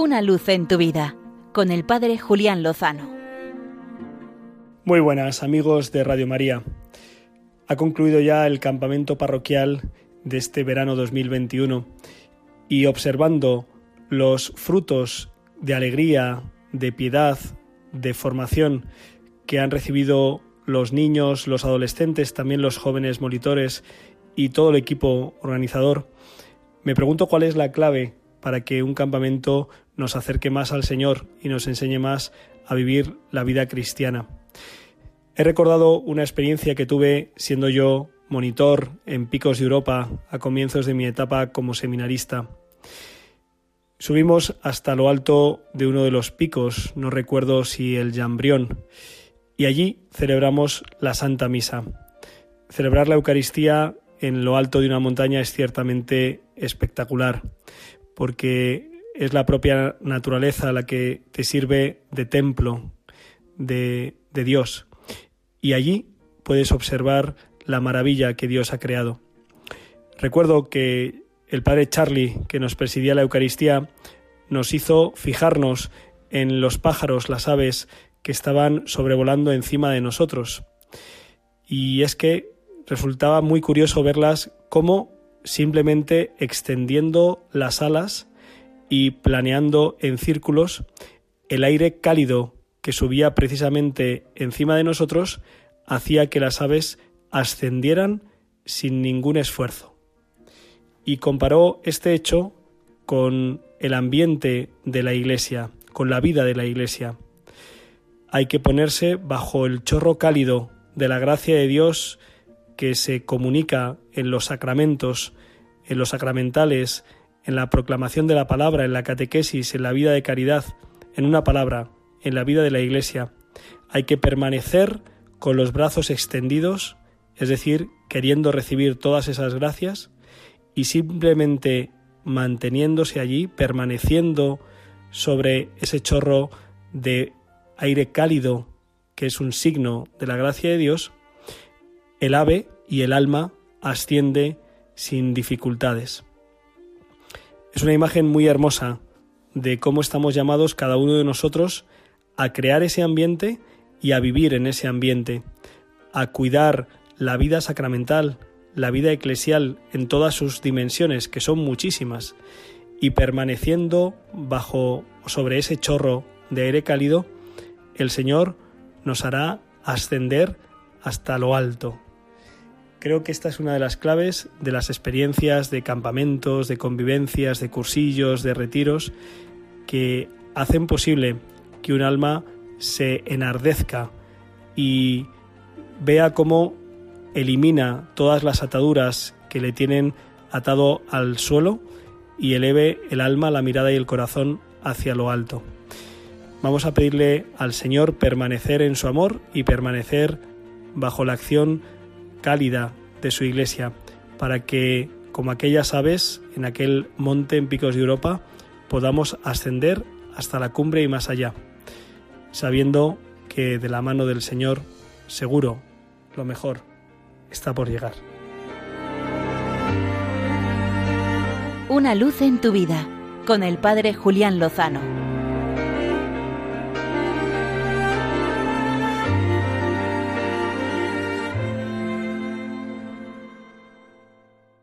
Una luz en tu vida con el Padre Julián Lozano. Muy buenas amigos de Radio María. Ha concluido ya el campamento parroquial de este verano 2021 y observando los frutos de alegría, de piedad, de formación que han recibido los niños, los adolescentes, también los jóvenes monitores y todo el equipo organizador, me pregunto cuál es la clave para que un campamento nos acerque más al Señor y nos enseñe más a vivir la vida cristiana. He recordado una experiencia que tuve siendo yo monitor en Picos de Europa a comienzos de mi etapa como seminarista. Subimos hasta lo alto de uno de los picos, no recuerdo si el Jambrión, y allí celebramos la Santa Misa. Celebrar la Eucaristía en lo alto de una montaña es ciertamente espectacular, porque es la propia naturaleza la que te sirve de templo de, Dios. Y allí puedes observar la maravilla que Dios ha creado. Recuerdo que el padre Charlie, que nos presidía la Eucaristía, nos hizo fijarnos en los pájaros, las aves que estaban sobrevolando encima de nosotros. Y es que resultaba muy curioso verlas como simplemente extendiendo las alas y planeando en círculos, el aire cálido que subía precisamente encima de nosotros hacía que las aves ascendieran sin ningún esfuerzo. Y comparó este hecho con el ambiente de la iglesia, con la vida de la iglesia. Hay que ponerse bajo el chorro cálido de la gracia de Dios que se comunica en los sacramentos, en los sacramentales, en la proclamación de la palabra, en la catequesis, en la vida de caridad, en una palabra, en la vida de la Iglesia. Hay que permanecer con los brazos extendidos, es decir, queriendo recibir todas esas gracias y simplemente manteniéndose allí, permaneciendo sobre ese chorro de aire cálido que es un signo de la gracia de Dios, el ave y el alma asciende sin dificultades. Es una imagen muy hermosa de cómo estamos llamados cada uno de nosotros a crear ese ambiente y a vivir en ese ambiente, a cuidar la vida sacramental, la vida eclesial en todas sus dimensiones, que son muchísimas, y permaneciendo bajo sobre ese chorro de aire cálido, el Señor nos hará ascender hasta lo alto. Creo que esta es una de las claves de las experiencias de campamentos, de convivencias, de cursillos, de retiros, que hacen posible que un alma se enardezca y vea cómo elimina todas las ataduras que le tienen atado al suelo y eleve el alma, la mirada y el corazón hacia lo alto. Vamos a pedirle al Señor permanecer en su amor y permanecer bajo la acción cálida de su iglesia, para que, como aquellas aves en aquel monte en Picos de Europa, podamos ascender hasta la cumbre y más allá, sabiendo que de la mano del Señor, seguro, lo mejor está por llegar. Una luz en tu vida, con el Padre Julián Lozano.